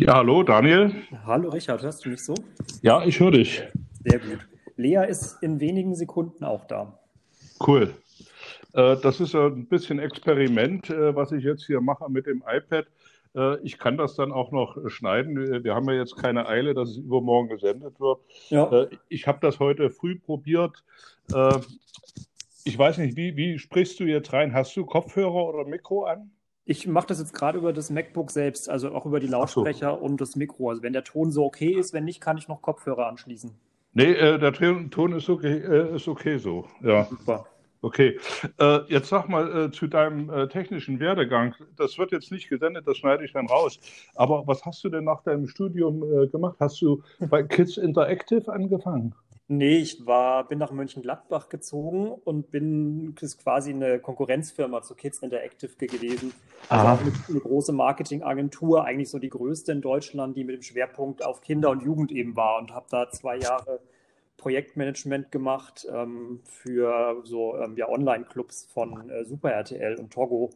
Ja, hallo Daniel. Hallo Richard, hörst du mich so? Ja, ich höre dich. Sehr gut. Lea ist in wenigen Sekunden auch da. Cool. Äh, das ist ein bisschen Experiment, äh, was ich jetzt hier mache mit dem iPad. Äh, ich kann das dann auch noch schneiden. Wir haben ja jetzt keine Eile, dass es übermorgen gesendet wird. Ja. Ich habe das heute früh probiert. Ich weiß nicht, wie, wie sprichst du jetzt rein? Hast du Kopfhörer oder Mikro an? Ich mache das jetzt gerade über das MacBook selbst, also auch über die Lautsprecher so. und das Mikro. Also wenn der Ton so okay ist, wenn nicht, kann ich noch Kopfhörer anschließen. Nee, äh, der Ton ist okay, äh, ist okay so. Ja. Super. Okay. Äh, jetzt sag mal äh, zu deinem äh, technischen Werdegang. Das wird jetzt nicht gesendet, das schneide ich dann raus. Aber was hast du denn nach deinem Studium äh, gemacht? Hast du bei Kids Interactive angefangen? Nee, ich war, bin nach Mönchengladbach gezogen und bin ist quasi eine Konkurrenzfirma zu Kids Interactive gewesen. Also auch eine, eine, große Marketingagentur, eigentlich so die größte in Deutschland, die mit dem Schwerpunkt auf Kinder und Jugend eben war und habe da zwei Jahre Projektmanagement gemacht ähm, für so ähm, ja, Online-Clubs von äh, Super RTL und Togo,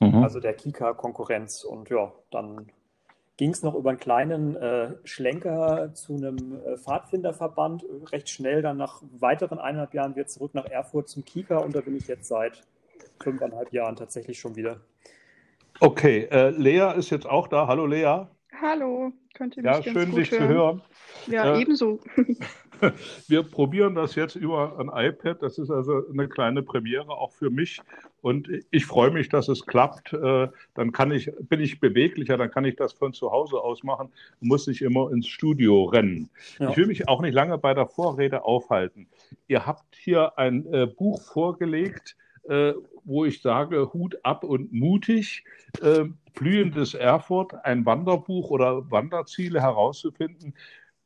mhm. also der Kika-Konkurrenz. Und ja, dann ging es noch über einen kleinen äh, Schlenker zu einem äh, Pfadfinderverband. Recht schnell dann nach weiteren eineinhalb Jahren wieder zurück nach Erfurt zum Kika und da bin ich jetzt seit fünfeinhalb Jahren tatsächlich schon wieder. Okay, äh, Lea ist jetzt auch da. Hallo Lea. Hallo, könnt ihr mich Ja, schön, dich hören? zu hören. Ja, äh, ebenso. wir probieren das jetzt über ein iPad. Das ist also eine kleine Premiere auch für mich. Und ich freue mich, dass es klappt. Äh, dann kann ich, bin ich beweglicher, dann kann ich das von zu Hause aus machen und muss nicht immer ins Studio rennen. Ja. Ich will mich auch nicht lange bei der Vorrede aufhalten. Ihr habt hier ein äh, Buch vorgelegt, äh, wo ich sage, Hut ab und mutig. Äh, Blühendes Erfurt, ein Wanderbuch oder Wanderziele herauszufinden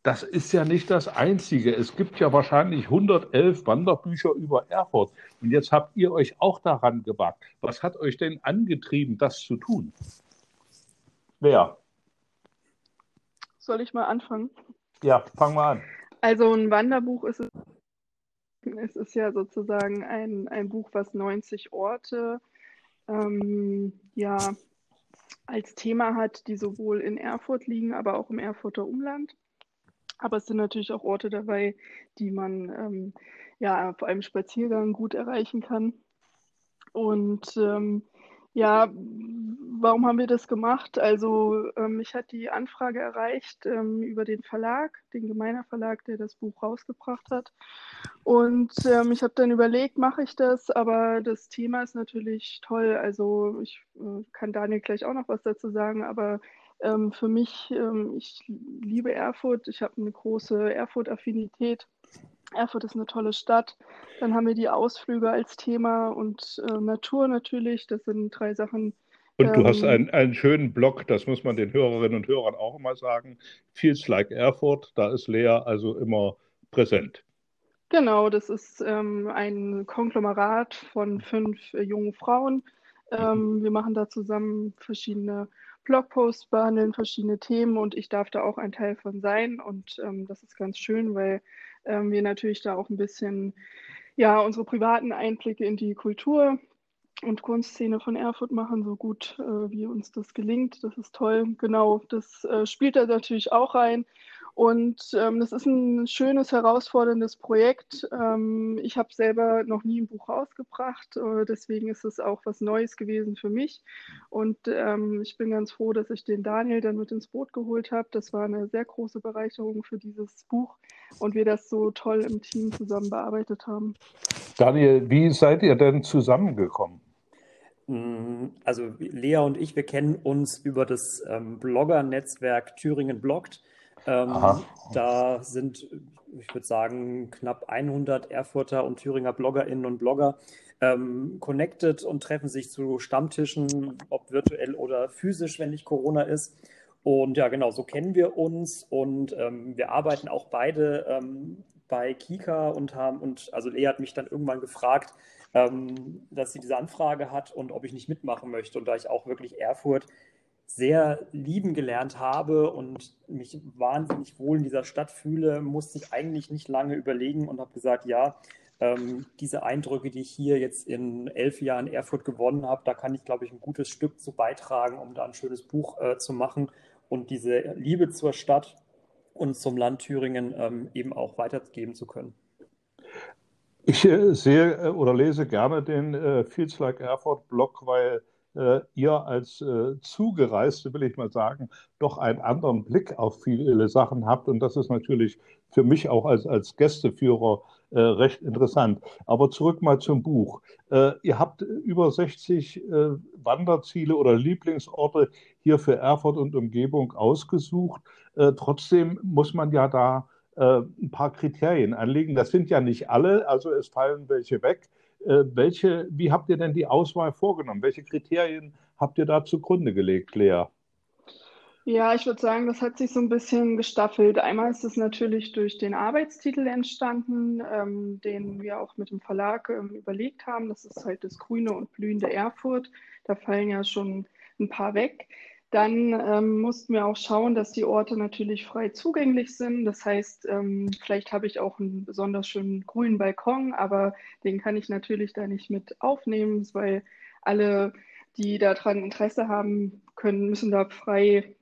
das ist ja nicht das Einzige. Es gibt ja wahrscheinlich 111 Wanderbücher über Erfurt. Und jetzt habt ihr euch auch daran gewagt. Was hat euch denn angetrieben, das zu tun? Wer? Soll ich mal anfangen? Ja, fang mal an. Also ein Wanderbuch ist es, es ist ja sozusagen ein, ein Buch, was 90 Orte ähm, ja, als Thema hat, die sowohl in Erfurt liegen, aber auch im Erfurter Umland. Aber es sind natürlich auch Orte dabei, die man ähm, ja vor allem Spaziergang gut erreichen kann. Und ähm, ja, warum haben wir das gemacht? Also ähm, mich hat die Anfrage erreicht ähm, über den Verlag, den Gemeiner Verlag, der das Buch rausgebracht hat. Und ähm, ich habe dann überlegt, mache ich das? Aber das Thema ist natürlich toll. Also ich äh, kann Daniel gleich auch noch was dazu sagen, aber ähm, für mich, ähm, ich liebe Erfurt, ich habe eine große Erfurt-Affinität. Erfurt ist eine tolle Stadt. Dann haben wir die Ausflüge als Thema und äh, Natur natürlich. Das sind drei Sachen. Und du ähm, hast einen, einen schönen Blog, das muss man den Hörerinnen und Hörern auch immer sagen. Feels like Erfurt, da ist Lea also immer präsent. Genau, das ist ähm, ein Konglomerat von fünf äh, jungen Frauen. Ähm, wir machen da zusammen verschiedene Blogposts behandeln verschiedene Themen und ich darf da auch ein Teil von sein. Und ähm, das ist ganz schön, weil ähm, wir natürlich da auch ein bisschen ja, unsere privaten Einblicke in die Kultur und Kunstszene von Erfurt machen, so gut äh, wie uns das gelingt. Das ist toll. Genau, das äh, spielt da natürlich auch rein. Und ähm, das ist ein schönes, herausforderndes Projekt. Ähm, ich habe selber noch nie ein Buch rausgebracht, äh, deswegen ist es auch was Neues gewesen für mich. Und ähm, ich bin ganz froh, dass ich den Daniel dann mit ins Boot geholt habe. Das war eine sehr große Bereicherung für dieses Buch und wir das so toll im Team zusammen bearbeitet haben. Daniel, wie seid ihr denn zusammengekommen? Mm, also Lea und ich, wir kennen uns über das ähm, Blogger-Netzwerk Thüringen bloggt. Ähm, da sind, ich würde sagen, knapp 100 Erfurter und Thüringer Bloggerinnen und Blogger ähm, connected und treffen sich zu Stammtischen, ob virtuell oder physisch, wenn nicht Corona ist. Und ja, genau, so kennen wir uns und ähm, wir arbeiten auch beide ähm, bei Kika und haben, und also Lea hat mich dann irgendwann gefragt, ähm, dass sie diese Anfrage hat und ob ich nicht mitmachen möchte. Und da ich auch wirklich Erfurt sehr lieben gelernt habe und mich wahnsinnig wohl in dieser Stadt fühle, musste ich eigentlich nicht lange überlegen und habe gesagt, ja, ähm, diese Eindrücke, die ich hier jetzt in elf Jahren Erfurt gewonnen habe, da kann ich, glaube ich, ein gutes Stück zu beitragen, um da ein schönes Buch äh, zu machen. und diese Liebe zur Stadt und zum Land Thüringen ähm, eben auch weitergeben zu können. Ich äh, sehe äh, oder lese gerne den äh, Feels Like Erfurt Blog, weil äh, ihr als äh, Zugereiste, will ich mal sagen, doch einen anderen Blick auf viele Sachen habt. Und das ist natürlich für mich auch als, als Gästeführer äh, recht interessant. Aber zurück mal zum Buch. Äh, ihr habt über 60 äh, Wanderziele oder Lieblingsorte hier für Erfurt und Umgebung ausgesucht. Äh, trotzdem muss man ja da ein paar Kriterien anlegen. Das sind ja nicht alle, also es fallen welche weg. Äh, welche, wie habt ihr denn die Auswahl vorgenommen? Welche Kriterien habt ihr da zugrunde gelegt, Lea? Ja, ich würde sagen, das hat sich so ein bisschen gestaffelt. Einmal ist es natürlich durch den Arbeitstitel entstanden, ähm, den wir auch mit dem Verlag ähm, überlegt haben. Das ist halt das grüne und blühende Erfurt. Da fallen ja schon ein paar weg. Dann ähm, mussten wir auch schauen, dass die Orte natürlich frei zugänglich sind. Das heißt, ähm, vielleicht habe ich auch einen besonders schönen grünen Balkon, aber den kann ich natürlich da nicht mit aufnehmen, weil alle, die daran Interesse haben, können, müssen da frei,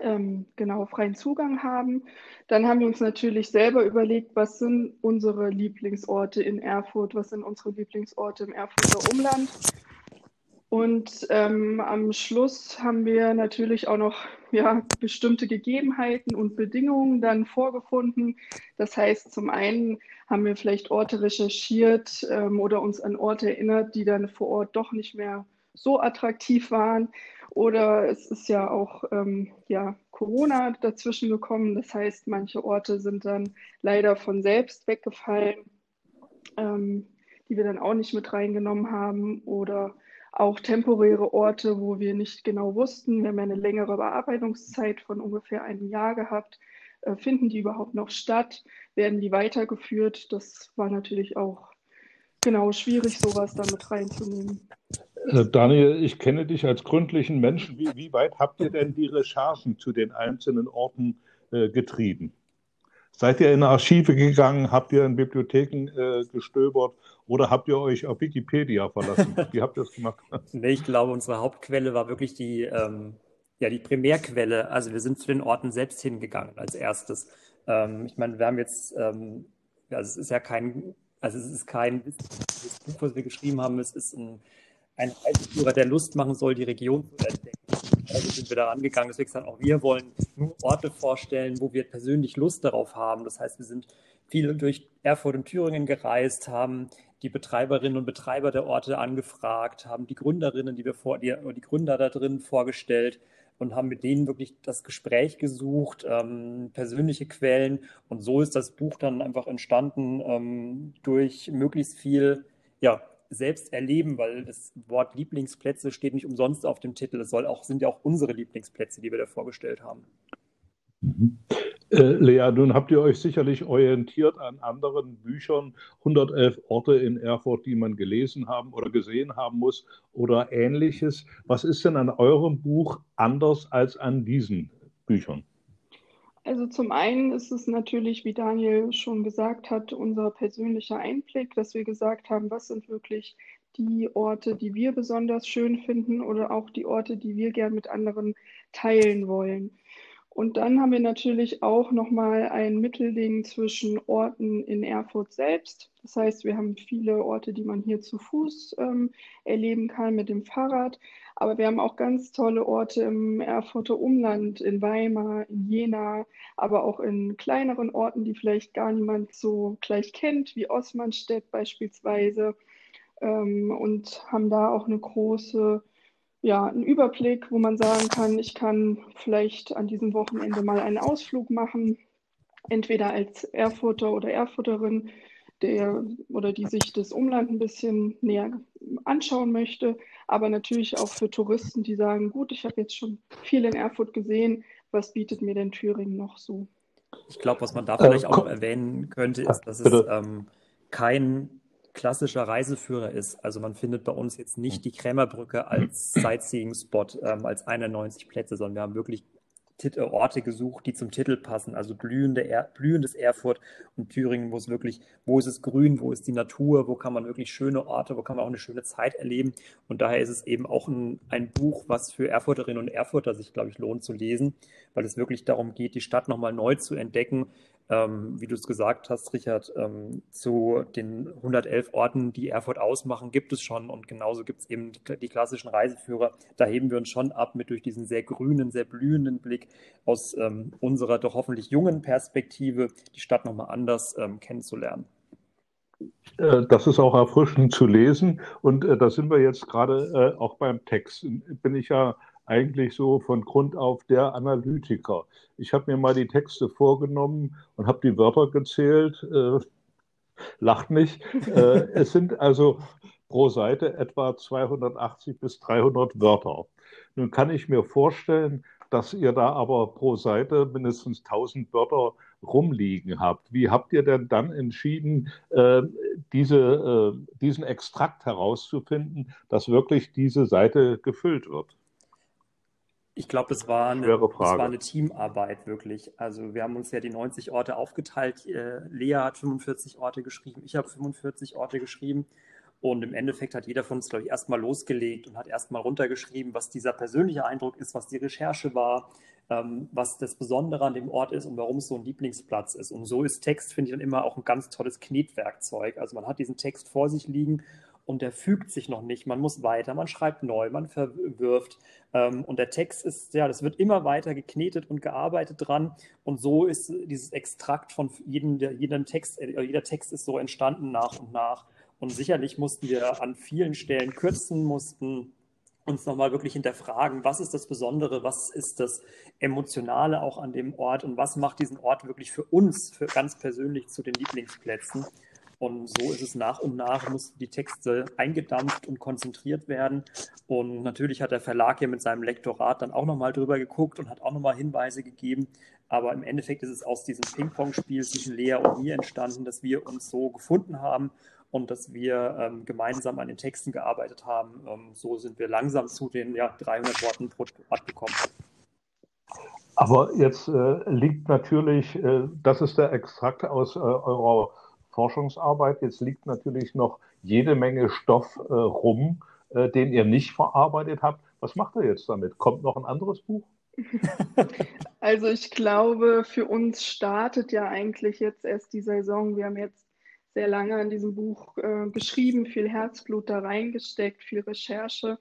ähm, genau, freien Zugang haben. Dann haben wir uns natürlich selber überlegt, was sind unsere Lieblingsorte in Erfurt, was sind unsere Lieblingsorte im Erfurter Umland. Und ähm, am Schluss haben wir natürlich auch noch ja, bestimmte Gegebenheiten und Bedingungen dann vorgefunden. Das heißt, zum einen haben wir vielleicht Orte recherchiert ähm, oder uns an Orte erinnert, die dann vor Ort doch nicht mehr so attraktiv waren. Oder es ist ja auch ähm, ja, Corona dazwischen gekommen. Das heißt, manche Orte sind dann leider von selbst weggefallen, ähm, die wir dann auch nicht mit reingenommen haben. Oder auch temporäre Orte, wo wir nicht genau wussten, wir haben ja eine längere Bearbeitungszeit von ungefähr einem Jahr gehabt, äh, finden die überhaupt noch statt, werden die weitergeführt? Das war natürlich auch genau schwierig, sowas da mit reinzunehmen. Äh, Daniel, ich kenne dich als gründlichen Menschen. Wie, wie, weit habt ihr denn die Recherchen zu den einzelnen Orten äh, getrieben? Seid ihr in Archive gegangen? Habt ihr in Bibliotheken äh, gestöbert? Oder habt ihr euch auf Wikipedia verlassen? Wie habt ihr das gemacht? nee, ich glaube, unsere Hauptquelle war wirklich die, ähm, ja, die Primärquelle. Also wir sind zu den Orten selbst hingegangen als erstes. Ähm, ich meine, wir haben jetzt, ähm, ja, es ist ja kein, also es ist kein das Buch, was wir geschrieben haben, es ist ein, ein Reiseführer, der Lust machen soll, die Region zu entdecken. Also sind wir da rangegangen, deswegen sagen auch wir wollen nur Orte vorstellen, wo wir persönlich Lust darauf haben. Das heißt, wir sind viel durch Erfurt und Thüringen gereist, haben die Betreiberinnen und Betreiber der Orte angefragt, haben die Gründerinnen, die wir vor, die, die Gründer da drin vorgestellt und haben mit denen wirklich das Gespräch gesucht, ähm, persönliche Quellen. Und so ist das Buch dann einfach entstanden ähm, durch möglichst viel ja, selbst erleben, weil das Wort Lieblingsplätze steht nicht umsonst auf dem Titel. Es soll auch, sind ja auch unsere Lieblingsplätze, die wir da vorgestellt haben. Mhm. Äh, Lea, nun habt ihr euch sicherlich orientiert an anderen Büchern, 111 Orte in Erfurt, die man gelesen haben oder gesehen haben muss oder ähnliches. Was ist denn an eurem Buch anders als an diesen Büchern? Also zum einen ist es natürlich, wie Daniel schon gesagt hat, unser persönlicher Einblick, dass wir gesagt haben, was sind wirklich die Orte, die wir besonders schön finden oder auch die Orte, die wir gern mit anderen teilen wollen. Und dann haben wir natürlich auch nochmal ein Mittelding zwischen Orten in Erfurt selbst. Das heißt, wir haben viele Orte, die man hier zu Fuß ähm, erleben kann mit dem Fahrrad. Aber wir haben auch ganz tolle Orte im Erfurter Umland, in Weimar, in Jena, aber auch in kleineren Orten, die vielleicht gar niemand so gleich kennt, wie Osmanstedt beispielsweise. Ähm, und haben da auch eine große ja, einen Überblick, wo man sagen kann, ich kann vielleicht an diesem Wochenende mal einen Ausflug machen, entweder als Erfurter oder Erfurterin, der oder die sich das Umland ein bisschen näher anschauen möchte, aber natürlich auch für Touristen, die sagen, gut, ich habe jetzt schon viel in Erfurt gesehen, was bietet mir denn Thüringen noch so? Ich glaube, was man da vielleicht äh, auch noch erwähnen könnte, ist, dass es ähm, kein klassischer Reiseführer ist. Also man findet bei uns jetzt nicht die Krämerbrücke als Sightseeing-Spot, ähm, als 91 Plätze, sondern wir haben wirklich Orte gesucht, die zum Titel passen. Also blühende er blühendes Erfurt und Thüringen, wo es wirklich, wo ist es grün, wo ist die Natur, wo kann man wirklich schöne Orte, wo kann man auch eine schöne Zeit erleben. Und daher ist es eben auch ein, ein Buch, was für Erfurterinnen und Erfurter sich, glaube ich, lohnt zu lesen, weil es wirklich darum geht, die Stadt nochmal neu zu entdecken, ähm, wie du es gesagt hast, Richard, ähm, zu den 111 Orten, die Erfurt ausmachen, gibt es schon und genauso gibt es eben die, die, klassischen Reiseführer. Da heben wir uns schon ab mit durch diesen sehr grünen, sehr blühenden Blick aus ähm, unserer doch hoffentlich jungen Perspektive, die Stadt nochmal anders ähm, kennenzulernen. Äh, das ist auch erfrischend zu lesen und äh, da sind wir jetzt gerade äh, auch beim Text. Bin ich ja eigentlich so von Grund auf der Analytiker. Ich habe mir mal die Texte vorgenommen und habe die Wörter gezählt. Äh, lacht nicht. Äh, es sind also pro Seite etwa 280 bis 300 Wörter. Nun kann ich mir vorstellen, dass ihr da aber pro Seite mindestens 1000 Wörter rumliegen habt. Wie habt ihr denn dann entschieden, äh, diese, äh, diesen Extrakt herauszufinden, dass wirklich diese Seite gefüllt wird? Ich glaube, es, war eine, war eine Teamarbeit wirklich. Also wir haben uns ja die 90 Orte aufgeteilt. Äh, Lea hat 45 Orte geschrieben, ich habe 45 Orte geschrieben. Und im Endeffekt hat jeder von uns, glaube ich, erstmal losgelegt und hat erstmal runtergeschrieben, was dieser persönliche Eindruck ist, was die Recherche war, ähm, was das Besondere an dem Ort ist und warum es so ein Lieblingsplatz ist. Und so ist Text, finde ich, dann immer auch ein ganz tolles Knetwerkzeug. Also man hat diesen Text vor sich liegen und der fügt sich noch nicht. Man muss weiter, man schreibt neu, man verwirft. Ähm, und der Text ist, ja, das wird immer weiter geknetet und gearbeitet dran. Und so ist dieses Extrakt von jedem, jedem Text, äh, jeder Text ist so entstanden nach und nach. Und sicherlich mussten wir an vielen Stellen kürzen, mussten uns nochmal wirklich hinterfragen, was ist das Besondere, was ist das Emotionale auch an dem Ort und was macht diesen Ort wirklich für uns, für ganz persönlich zu den Lieblingsplätzen. Und so ist es nach und nach, mussten die Texte eingedampft und konzentriert werden. Und natürlich hat der Verlag ja mit seinem Lektorat dann auch nochmal drüber geguckt und hat auch nochmal Hinweise gegeben. Aber im Endeffekt ist es aus diesem Ping-Pong-Spiel zwischen Lea und mir entstanden, dass wir uns so gefunden haben und dass wir ähm, gemeinsam an den Texten gearbeitet haben. Ähm, so sind wir langsam zu den ja, 300 Worten pro Wort gekommen. Aber jetzt äh, liegt natürlich, äh, das ist der Extrakt aus äh, eurer Forschungsarbeit. Jetzt liegt natürlich noch jede Menge Stoff äh, rum, äh, den ihr nicht verarbeitet habt. Was macht ihr jetzt damit? Kommt noch ein anderes Buch? Also ich glaube, für uns startet ja eigentlich jetzt erst die Saison. Wir haben jetzt sehr lange an diesem Buch äh, geschrieben, viel Herzblut da reingesteckt, viel Recherche.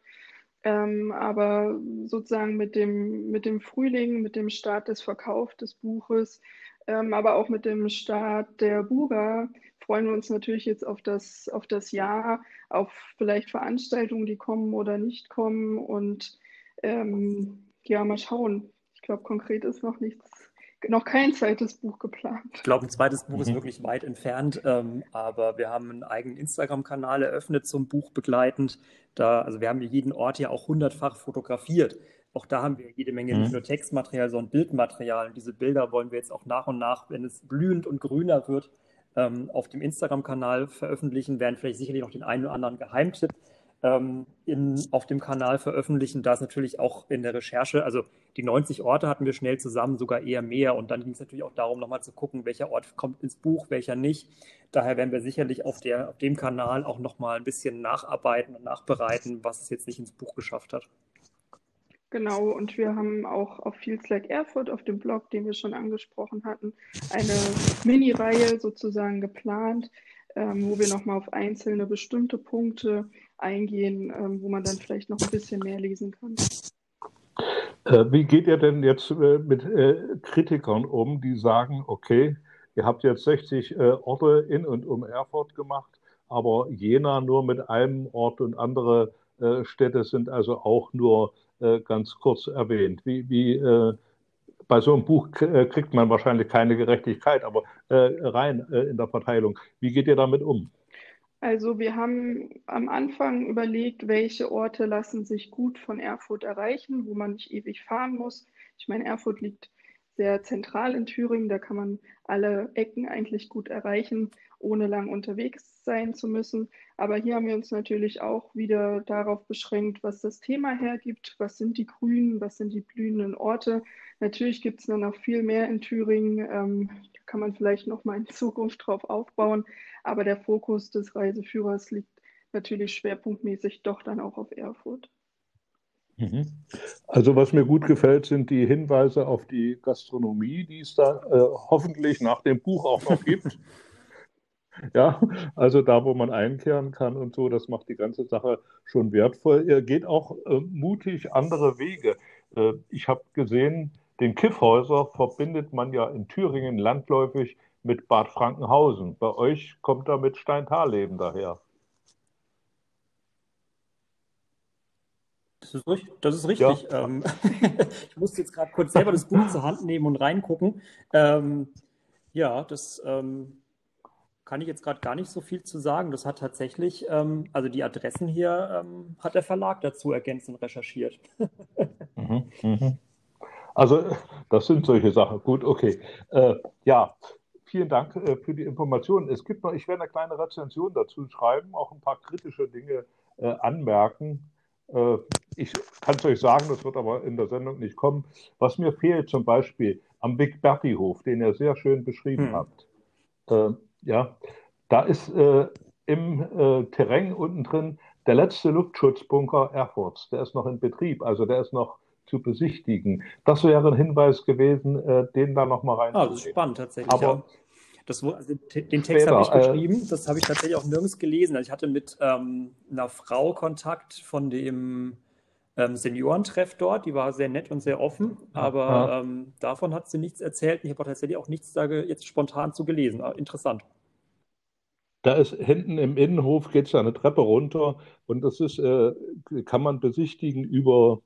Ähm, aber sozusagen mit dem, mit dem Frühling, mit dem Start des Verkaufs des Buches, ähm, aber auch mit dem Start der Bura freuen wir uns natürlich jetzt auf das, auf das Jahr, auf vielleicht Veranstaltungen, die kommen oder nicht kommen. Und ähm, ja, mal schauen. Ich glaube, konkret ist noch nichts noch kein zweites Buch geplant. Ich glaube, ein zweites Buch mhm. ist wirklich weit entfernt, ähm, aber wir haben einen eigenen Instagram-Kanal eröffnet zum Buch begleitend. Da, also wir haben jeden Ort ja auch hundertfach fotografiert. Auch da haben wir jede Menge mhm. nicht nur Textmaterial, sondern Bildmaterial. Und diese Bilder wollen wir jetzt auch nach und nach, wenn es blühend und grüner wird, ähm, auf dem Instagram-Kanal veröffentlichen, werden vielleicht sicherlich noch den einen oder anderen Geheimtipp ähm, in, auf dem Kanal veröffentlichen. Da ist natürlich auch in der Recherche, also die 90 Orte hatten wir schnell zusammen, sogar eher mehr. Und dann ging es natürlich auch darum, nochmal zu gucken, welcher Ort kommt ins Buch, welcher nicht. Daher werden wir sicherlich auf, der, auf dem Kanal auch nochmal ein bisschen nacharbeiten und nachbereiten, was es jetzt nicht ins Buch geschafft hat. Genau, und wir haben auch auf Fields Like Erfurt, auf dem Blog, den wir schon angesprochen hatten, eine Mini-Reihe sozusagen geplant, ähm, wo wir nochmal auf einzelne bestimmte Punkte eingehen, ähm, wo man dann vielleicht noch ein bisschen mehr lesen kann. Äh, wie geht ihr denn jetzt äh, mit äh, Kritikern um, die sagen, okay, ihr habt jetzt 60 äh, Orte in und um Erfurt gemacht, aber Jena nur mit einem Ort und andere Städte sind also auch nur äh, ganz kurz erwähnt. Wie, wie äh, bei so einem Buch äh, kriegt man wahrscheinlich keine Gerechtigkeit, aber rein in der Verteilung. Wie geht ihr damit um? Also wir haben am Anfang überlegt, welche Orte lassen sich gut von Erfurt erreichen, wo man nicht ewig fahren muss. Ich meine, Erfurt liegt sehr zentral in Thüringen. Da kann man alle Ecken eigentlich gut erreichen, ohne lang unterwegs sein zu müssen. Aber hier haben wir uns natürlich auch wieder darauf beschränkt, was das Thema hergibt. Was sind die grünen, was sind die blühenden Orte? Natürlich gibt es dann noch viel mehr in Thüringen. Ähm, da kann man vielleicht noch mal in Zukunft drauf aufbauen. Aber der Fokus des Reiseführers liegt natürlich schwerpunktmäßig doch dann auch auf Erfurt. Mhm. Also was mir gut gefällt, sind die Hinweise auf die Gastronomie, die es da äh, hoffentlich nach dem Buch auch noch gibt. ja, also da, wo man einkehren kann und so, das macht die ganze Sache schon wertvoll. Er geht auch äh, mutig andere Wege. Äh, ich habe gesehen, den Kiffhäuser verbindet man ja in Thüringen landläufig mit Bad Frankenhausen. Bei euch kommt da mit Steintarleben daher. Das ist, richtig. Das ist richtig. Ja. Ähm, ich musste jetzt gerade kurz selber das Buch zur Hand nehmen und reingucken. Ähm, ja, das ähm, kann ich jetzt gerade gar nicht so viel zu sagen. Das hat tatsächlich, ähm, also die Adressen hier ähm, hat der Verlag dazu ergänzt und recherchiert. mhm, mhm. Also das sind solche Sachen. Gut, okay. Äh, ja, vielen Dank äh, für die Informationen. Es gibt noch, ich werde eine kleine Rezension dazu schreiben, auch ein paar kritische Dinge äh, anmerken. Ich kann es euch sagen, das wird aber in der Sendung nicht kommen. Was mir fehlt zum Beispiel am Big Berti Hof, den ihr sehr schön beschrieben hm. habt. Äh, ja, da ist äh, im äh, Terrain unten drin der letzte Luftschutzbunker Erfurts. Der ist noch in Betrieb, also der ist noch zu besichtigen. Das wäre ein Hinweis gewesen, äh, den da nochmal rein. Ah, das ist spannend tatsächlich. Aber ja. Das, also, den Text habe ich äh, geschrieben, das habe ich tatsächlich auch nirgends gelesen. Also ich hatte mit ähm, einer Frau Kontakt von dem ähm, Seniorentreff dort, die war sehr nett und sehr offen, aber ja. ähm, davon hat sie nichts erzählt. Ich habe tatsächlich auch nichts da jetzt spontan zu gelesen. Ah, interessant. Da ist hinten im Innenhof geht es eine Treppe runter und das ist, äh, kann man besichtigen über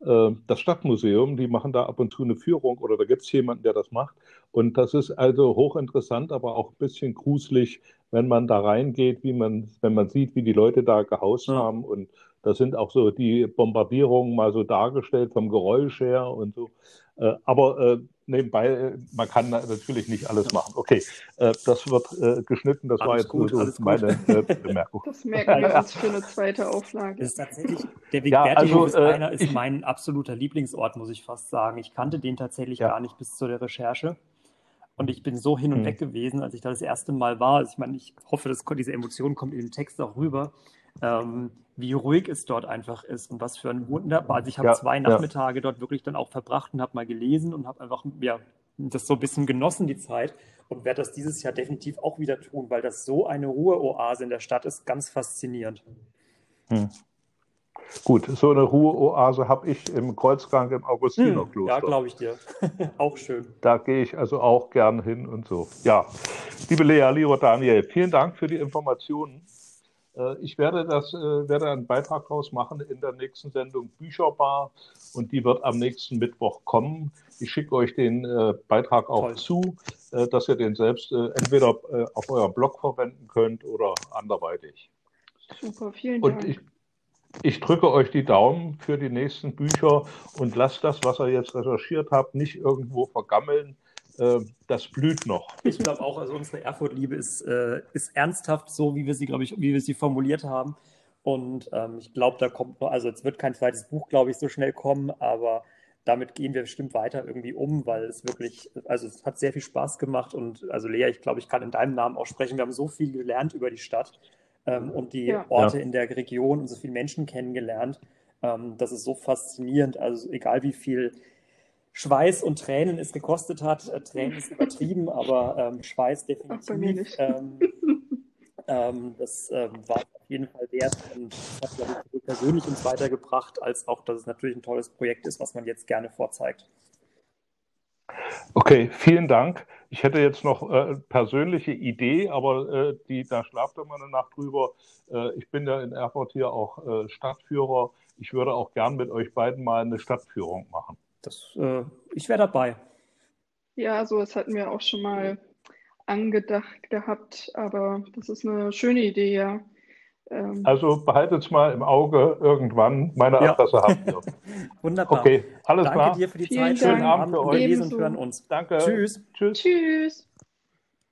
äh, das Stadtmuseum, die machen da ab und zu eine Führung oder da gibt es jemanden, der das macht. Und das ist also hochinteressant, aber auch ein bisschen gruselig, wenn man da reingeht, wie man, wenn man sieht, wie die Leute da gehaust ja. haben. Und da sind auch so die Bombardierungen mal so dargestellt vom Geräusch her und so. Äh, aber äh, nebenbei, äh, man kann natürlich nicht alles machen. Okay, äh, das wird geschnitten, das alles war jetzt gut, so meine äh, Bemerkung. Das merken wir uns für eine zweite Auflage. Das ist tatsächlich, der Weg ja, also, ist, einer, ist mein absoluter Lieblingsort, muss ich fast sagen. Ich kannte den tatsächlich ja. gar nicht bis zu der Recherche. Und ich bin so hin und hm. weg gewesen, als ich da das erste Mal war. Also ich meine, ich hoffe, dass diese Emotion kommt in dem Text auch rüber. Ähm, wie ruhig es dort einfach ist und was für ein wunderbar. Also ich habe ja, zwei Nachmittage ja. dort wirklich dann auch verbracht und habe mal gelesen und habe einfach ja, das so ein bisschen genossen, die Zeit. Und werde das dieses Jahr definitiv auch wieder tun, weil das so eine Ruheoase in der Stadt ist, ganz faszinierend. Hm. Gut, so eine Ruheoase habe ich im Kreuzgang im Augustinerkloster. Hm, ja, glaube ich dir. auch schön. Da gehe ich also auch gern hin und so. Ja, liebe Lea, lieber Daniel, vielen Dank für die Informationen. Äh, ich werde das, äh, werde einen Beitrag daraus machen in der nächsten Sendung Bücherbar und die wird am nächsten Mittwoch kommen. Ich schicke euch den äh, Beitrag auch Toll. zu, dass ihr den selbst entweder auf eurem Blog verwenden könnt oder anderweitig. Super, vielen Dank. Und ich, ich drücke euch die Daumen für die nächsten Bücher und lasst das, was ihr jetzt recherchiert habt, nicht irgendwo vergammeln, äh, das blüht noch. Ich glaube auch, also unsere Erfurt-Liebe ist, äh, ist ernsthaft so, wie wir sie, glaube ich, wie wir sie formuliert haben. Und ähm, ich glaube, da kommt noch, also es wird kein zweites Buch, glaube ich, so schnell kommen, aber damit gehen wir bestimmt weiter irgendwie um, weil es wirklich, also es hat sehr viel Spaß gemacht und also Lea, ich glaube, ich kann in deinem Namen auch sprechen. Wir haben so viel gelernt über die Stadt ähm, und die ja. Orte ja. in der Region und so viele Menschen kennengelernt. Ähm, das ist so faszinierend. Also egal wie viel Schweiß und Tränen es gekostet hat. Äh, Tränen ist übertrieben, aber ähm, Schweiß definitiv. Ähm, ähm, das ähm, war auf jeden Fall wert und hat, glaube ich, persönlich uns weitergebracht, als auch, dass es natürlich ein tolles Projekt ist, was man jetzt gerne vorzeigt. Okay, vielen Dank. Ich hätte jetzt noch äh, persönliche Idee, aber äh, die, da schlaft ihr mal eine Nacht drüber. Äh, ich bin ja in Erfurt hier auch äh, Stadtführer. Ich würde auch gern mit euch beiden mal eine Stadtführung machen das, äh, ich wäre dabei. Ja, sowas hatten wir auch schon mal angedacht gehabt, aber das ist eine schöne Idee, ja. ähm, also behaltet es mal im Auge irgendwann. Meine Adresse ja. habt ihr. Wunderbar. Okay, alles Danke klar. Danke dir für die Vielen Zeit. Schönen Abend für euch. Wir lesen und hören uns. Danke. Tschüss. Tschüss. Tschüss.